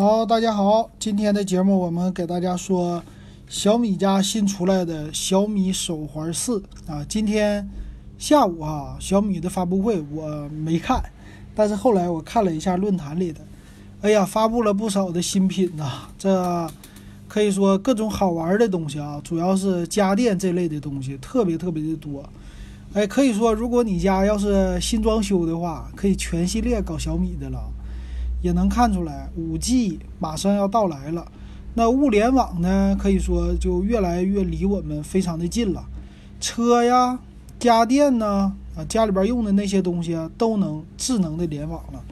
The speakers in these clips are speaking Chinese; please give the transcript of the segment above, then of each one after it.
好，大家好，今天的节目我们给大家说小米家新出来的小米手环四啊。今天下午啊，小米的发布会我没看，但是后来我看了一下论坛里的，哎呀，发布了不少的新品呐，这可以说各种好玩的东西啊，主要是家电这类的东西特别特别的多。哎，可以说如果你家要是新装修的话，可以全系列搞小米的了。也能看出来，五 G 马上要到来了。那物联网呢？可以说就越来越离我们非常的近了。车呀、家电呢，啊，家里边用的那些东西啊，都能智能的联网了。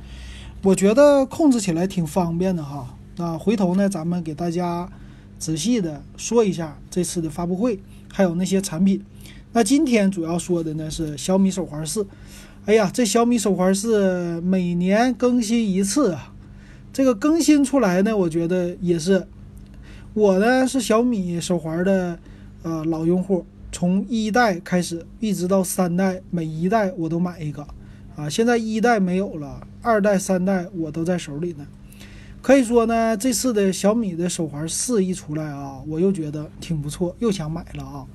我觉得控制起来挺方便的哈。那回头呢，咱们给大家仔细的说一下这次的发布会，还有那些产品。那今天主要说的呢是小米手环四。哎呀，这小米手环是每年更新一次啊！这个更新出来呢，我觉得也是。我呢是小米手环的呃老用户，从一代开始一直到三代，每一代我都买一个啊。现在一代没有了，二代、三代我都在手里呢。可以说呢，这次的小米的手环四一出来啊，我又觉得挺不错，又想买了啊。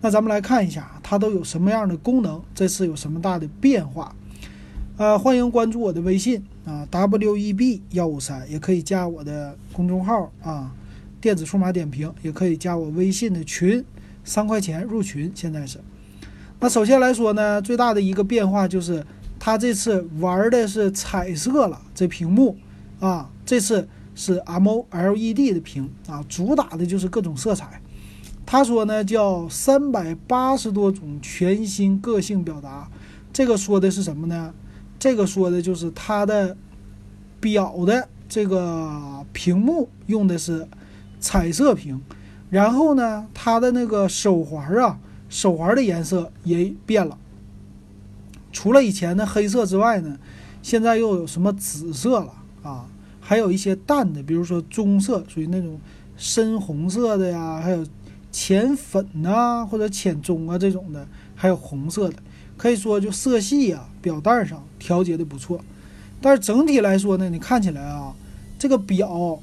那咱们来看一下，它都有什么样的功能？这次有什么大的变化？呃，欢迎关注我的微信啊，W E B 幺五三，也可以加我的公众号啊，电子数码点评，也可以加我微信的群，三块钱入群。现在是，那首先来说呢，最大的一个变化就是它这次玩的是彩色了，这屏幕啊，这次是 M O L E D 的屏啊，主打的就是各种色彩。他说呢，叫三百八十多种全新个性表达，这个说的是什么呢？这个说的就是它的表的这个屏幕用的是彩色屏，然后呢，它的那个手环啊，手环的颜色也变了，除了以前的黑色之外呢，现在又有什么紫色了啊？还有一些淡的，比如说棕色，属于那种深红色的呀，还有。浅粉呐，或者浅棕啊这种的，还有红色的，可以说就色系啊，表带上调节的不错。但是整体来说呢，你看起来啊，这个表、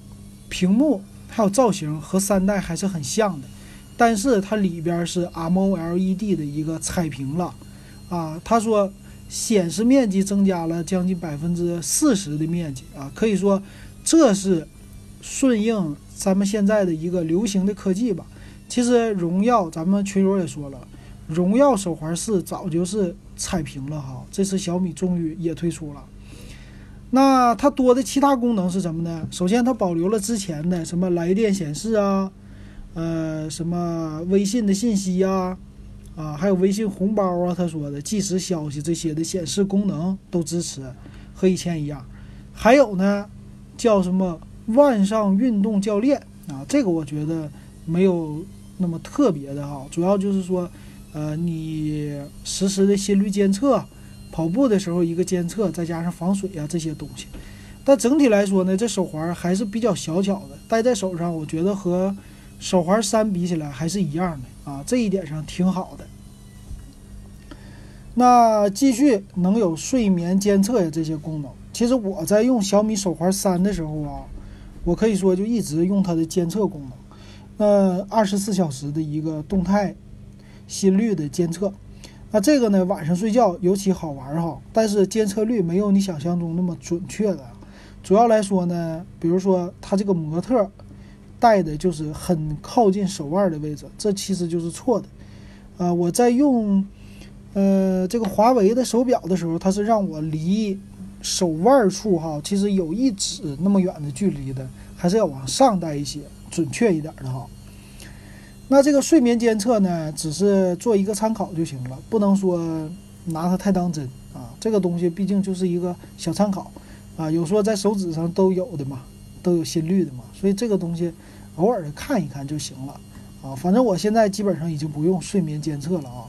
屏幕还有造型和三代还是很像的。但是它里边是 M O L E D 的一个彩屏了啊。他说显示面积增加了将近百分之四十的面积啊，可以说这是顺应咱们现在的一个流行的科技吧。其实荣耀，咱们群友也说了，荣耀手环四早就是彩屏了哈，这次小米终于也推出了。那它多的其他功能是什么呢？首先，它保留了之前的什么来电显示啊，呃，什么微信的信息呀，啊，还有微信红包啊，他说的即时消息这些的显示功能都支持，和以前一样。还有呢，叫什么万上运动教练啊，这个我觉得没有。那么特别的哈，主要就是说，呃，你实时的心率监测，跑步的时候一个监测，再加上防水啊这些东西。但整体来说呢，这手环还是比较小巧的，戴在手上，我觉得和手环三比起来还是一样的啊，这一点上挺好的。那继续能有睡眠监测呀这些功能。其实我在用小米手环三的时候啊，我可以说就一直用它的监测功能。那二十四小时的一个动态心率的监测，那这个呢晚上睡觉尤其好玩哈，但是监测率没有你想象中那么准确的。主要来说呢，比如说它这个模特戴的就是很靠近手腕的位置，这其实就是错的。啊，我在用呃这个华为的手表的时候，它是让我离手腕处哈，其实有一指那么远的距离的，还是要往上戴一些。准确一点的哈，那这个睡眠监测呢，只是做一个参考就行了，不能说拿它太当真啊。这个东西毕竟就是一个小参考啊，有说在手指上都有的嘛，都有心率的嘛，所以这个东西偶尔的看一看就行了啊。反正我现在基本上已经不用睡眠监测了啊。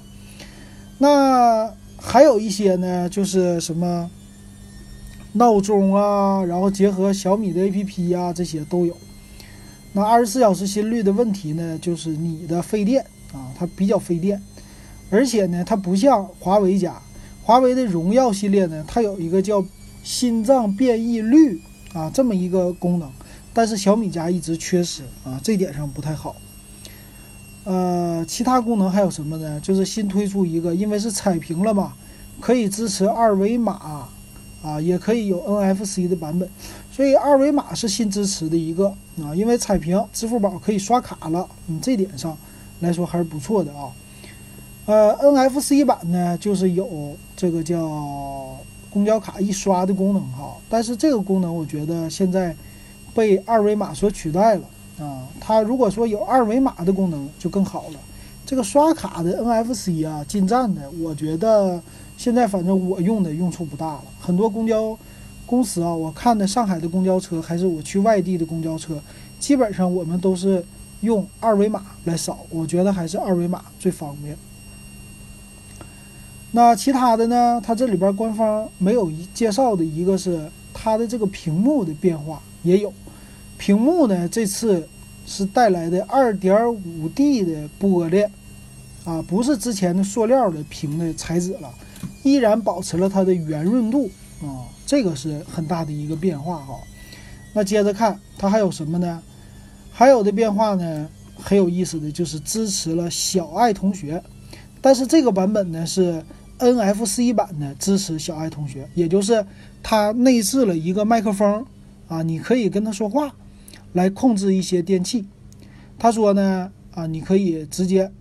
那还有一些呢，就是什么闹钟啊，然后结合小米的 APP 啊，这些都有。那二十四小时心率的问题呢，就是你的费电啊，它比较费电，而且呢，它不像华为家，华为的荣耀系列呢，它有一个叫心脏变异率啊这么一个功能，但是小米家一直缺失啊，这点上不太好。呃，其他功能还有什么呢？就是新推出一个，因为是彩屏了嘛，可以支持二维码啊，也可以有 NFC 的版本，所以二维码是新支持的一个啊，因为彩屏，支付宝可以刷卡了，嗯，这点上来说还是不错的啊。呃，NFC 版呢，就是有这个叫公交卡一刷的功能哈，但是这个功能我觉得现在被二维码所取代了。啊，它如果说有二维码的功能就更好了。这个刷卡的 NFC 啊，进站的，我觉得现在反正我用的用处不大了。很多公交公司啊，我看的上海的公交车，还是我去外地的公交车，基本上我们都是用二维码来扫。我觉得还是二维码最方便。那其他的呢？它这里边官方没有介绍的一个是它的这个屏幕的变化也有。屏幕呢，这次是带来的二点五 D 的玻璃，啊，不是之前的塑料的屏的材质了，依然保持了它的圆润度啊，这个是很大的一个变化哈。那接着看它还有什么呢？还有的变化呢，很有意思的就是支持了小爱同学，但是这个版本呢是 NFC 版的支持小爱同学，也就是它内置了一个麦克风啊，你可以跟他说话。来控制一些电器，他说呢，啊，你可以直接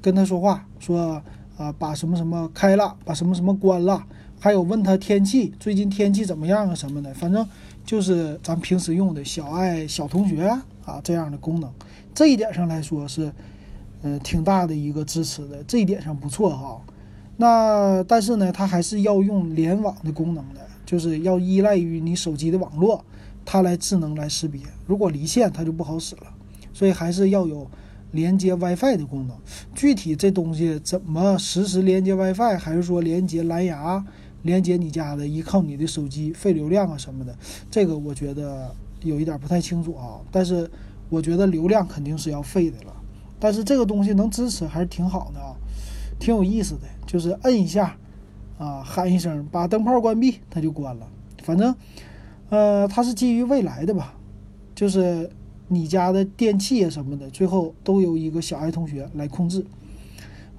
跟他说话，说啊，把什么什么开了，把什么什么关了，还有问他天气，最近天气怎么样啊什么的，反正就是咱平时用的小爱小同学啊这样的功能，这一点上来说是，呃，挺大的一个支持的，这一点上不错哈。那但是呢，它还是要用联网的功能的，就是要依赖于你手机的网络。它来智能来识别，如果离线它就不好使了，所以还是要有连接 WiFi 的功能。具体这东西怎么实时连接 WiFi，还是说连接蓝牙，连接你家的，依靠你的手机费流量啊什么的，这个我觉得有一点不太清楚啊。但是我觉得流量肯定是要费的了。但是这个东西能支持还是挺好的啊，挺有意思的。就是摁一下啊，喊一声把灯泡关闭，它就关了。反正。呃，它是基于未来的吧，就是你家的电器啊什么的，最后都由一个小爱同学来控制，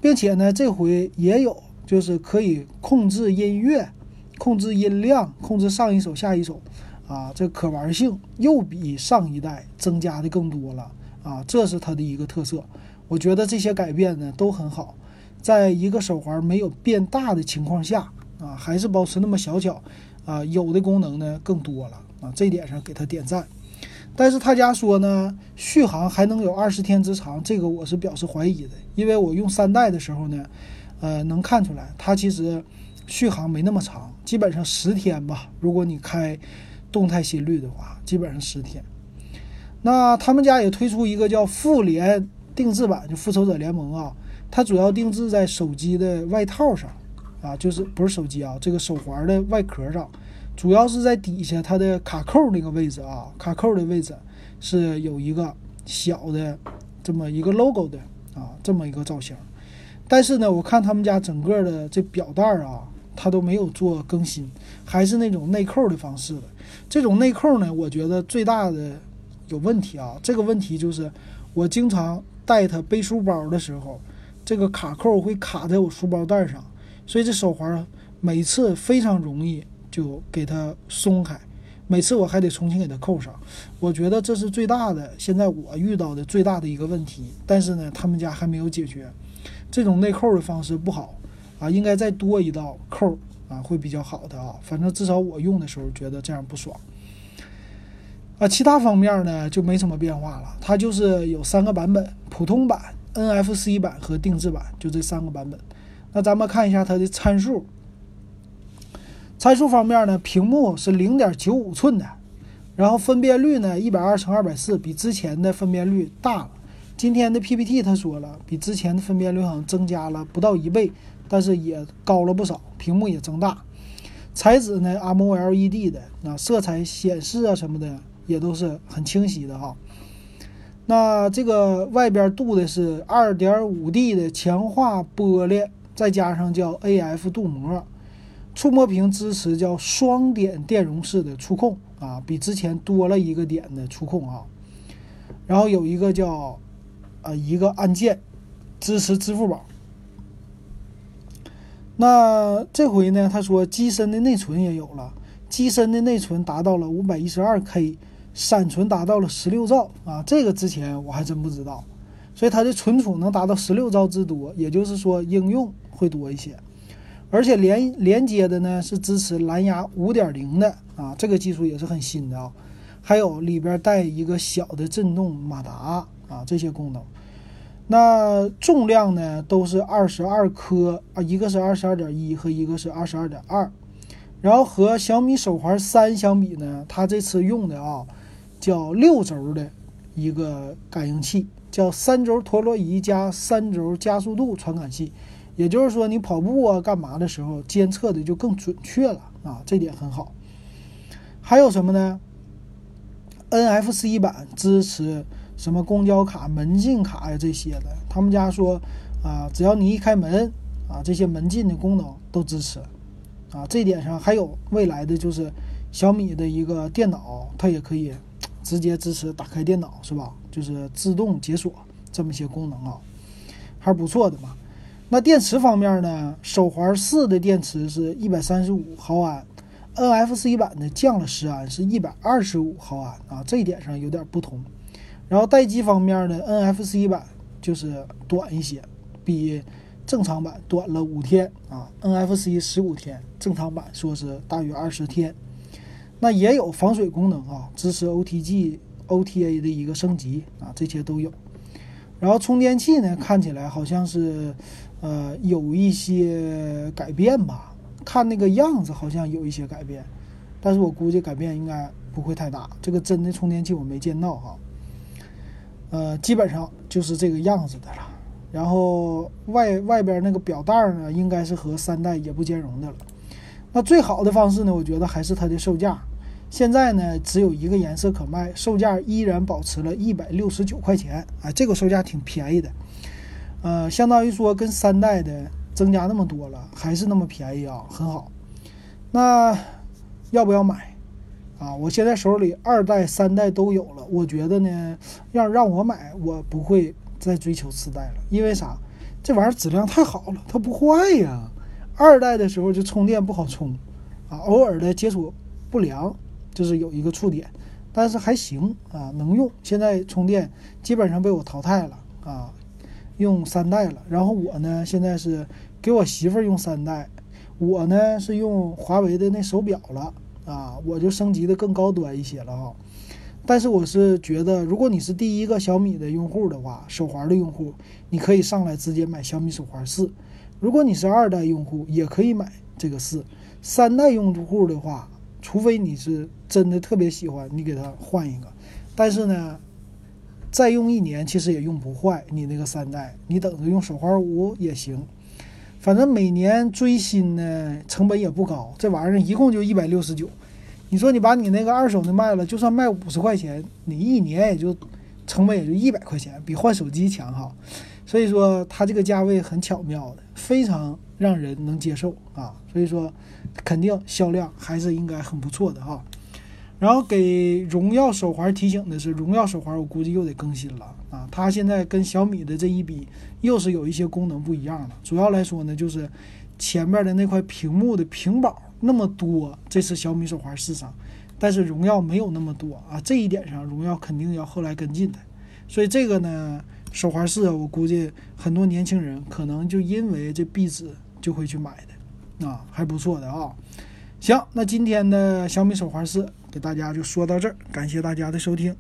并且呢，这回也有就是可以控制音乐、控制音量、控制上一首、下一首，啊，这可玩性又比上一代增加的更多了啊，这是它的一个特色。我觉得这些改变呢都很好，在一个手环没有变大的情况下啊，还是保持那么小巧。啊，有的功能呢更多了啊，这点上给他点赞。但是他家说呢，续航还能有二十天之长，这个我是表示怀疑的，因为我用三代的时候呢，呃，能看出来它其实续航没那么长，基本上十天吧。如果你开动态心率的话，基本上十天。那他们家也推出一个叫复联定制版，就复仇者联盟啊，它主要定制在手机的外套上。啊，就是不是手机啊，这个手环的外壳上，主要是在底下它的卡扣那个位置啊，卡扣的位置是有一个小的这么一个 logo 的啊，这么一个造型。但是呢，我看他们家整个的这表带儿啊，它都没有做更新，还是那种内扣的方式的。这种内扣呢，我觉得最大的有问题啊，这个问题就是我经常带它背书包的时候，这个卡扣会卡在我书包带上。所以这手环每次非常容易就给它松开，每次我还得重新给它扣上。我觉得这是最大的，现在我遇到的最大的一个问题。但是呢，他们家还没有解决，这种内扣的方式不好啊，应该再多一道扣啊，会比较好的啊。反正至少我用的时候觉得这样不爽啊。其他方面呢就没什么变化了，它就是有三个版本：普通版、NFC 版和定制版，就这三个版本。那咱们看一下它的参数。参数方面呢，屏幕是零点九五寸的，然后分辨率呢一百二乘二百四，比之前的分辨率大了。今天的 PPT 他说了，比之前的分辨率好像增加了不到一倍，但是也高了不少，屏幕也增大。材质呢，MOLED 的，那色彩显示啊什么的也都是很清晰的哈。那这个外边镀的是二点五 D 的强化玻璃。再加上叫 AF 镀膜，触摸屏支持叫双点电容式的触控啊，比之前多了一个点的触控啊。然后有一个叫啊一个按键支持支付宝。那这回呢，他说机身的内存也有了，机身的内存达到了五百一十二 K，闪存达到了十六兆啊，这个之前我还真不知道。所以它的存储能达到十六兆之多，也就是说应用会多一些，而且连连接的呢是支持蓝牙五点零的啊，这个技术也是很新的啊。还有里边带一个小的震动马达啊，这些功能。那重量呢都是二十二克啊，一个是二十二点一和一个是二十二点二。然后和小米手环三相比呢，它这次用的啊叫六轴的一个感应器。叫三轴陀螺仪加三轴加速度传感器，也就是说你跑步啊干嘛的时候监测的就更准确了啊，这点很好。还有什么呢？NFC 版支持什么公交卡、门禁卡呀这些的，他们家说啊，只要你一开门啊，这些门禁的功能都支持啊。这点上还有未来的就是小米的一个电脑，它也可以。直接支持打开电脑是吧？就是自动解锁这么些功能啊，还是不错的嘛。那电池方面呢？手环四的电池是一百三十五毫安，NFC 版的降了十安，是一百二十五毫安啊，这一点上有点不同。然后待机方面呢，NFC 版就是短一些，比正常版短了五天啊，NFC 十五天，正常版说是大约二十天。那也有防水功能啊，支持 OTG、OTA 的一个升级啊，这些都有。然后充电器呢，看起来好像是，呃，有一些改变吧。看那个样子，好像有一些改变，但是我估计改变应该不会太大。这个真的充电器我没见到哈。呃，基本上就是这个样子的了。然后外外边那个表带呢，应该是和三代也不兼容的了。那最好的方式呢？我觉得还是它的售价。现在呢，只有一个颜色可卖，售价依然保持了一百六十九块钱。啊，这个售价挺便宜的。呃，相当于说跟三代的增加那么多了，还是那么便宜啊，很好。那要不要买？啊，我现在手里二代、三代都有了。我觉得呢，要让我买，我不会再追求四代了，因为啥？这玩意儿质量太好了，它不坏呀。二代的时候就充电不好充，啊，偶尔的接触不良，就是有一个触点，但是还行啊，能用。现在充电基本上被我淘汰了啊，用三代了。然后我呢，现在是给我媳妇儿用三代，我呢是用华为的那手表了啊，我就升级的更高端一些了哈。但是我是觉得，如果你是第一个小米的用户的话，手环的用户，你可以上来直接买小米手环四。如果你是二代用户，也可以买这个四；三代用户的话，除非你是真的特别喜欢，你给他换一个。但是呢，再用一年其实也用不坏你那个三代，你等着用手环五也行。反正每年追新呢，成本也不高，这玩意儿一共就一百六十九。你说你把你那个二手的卖了，就算卖五十块钱，你一年也就成本也就一百块钱，比换手机强哈。所以说它这个价位很巧妙的，非常让人能接受啊。所以说，肯定销量还是应该很不错的哈。然后给荣耀手环提醒的是，荣耀手环我估计又得更新了啊。它现在跟小米的这一比，又是有一些功能不一样了。主要来说呢，就是前面的那块屏幕的屏保那么多，这次小米手环四上，但是荣耀没有那么多啊。这一点上，荣耀肯定要后来跟进的。所以这个呢。手环四，我估计很多年轻人可能就因为这壁纸就会去买的，啊，还不错的啊。行，那今天的小米手环四给大家就说到这儿，感谢大家的收听。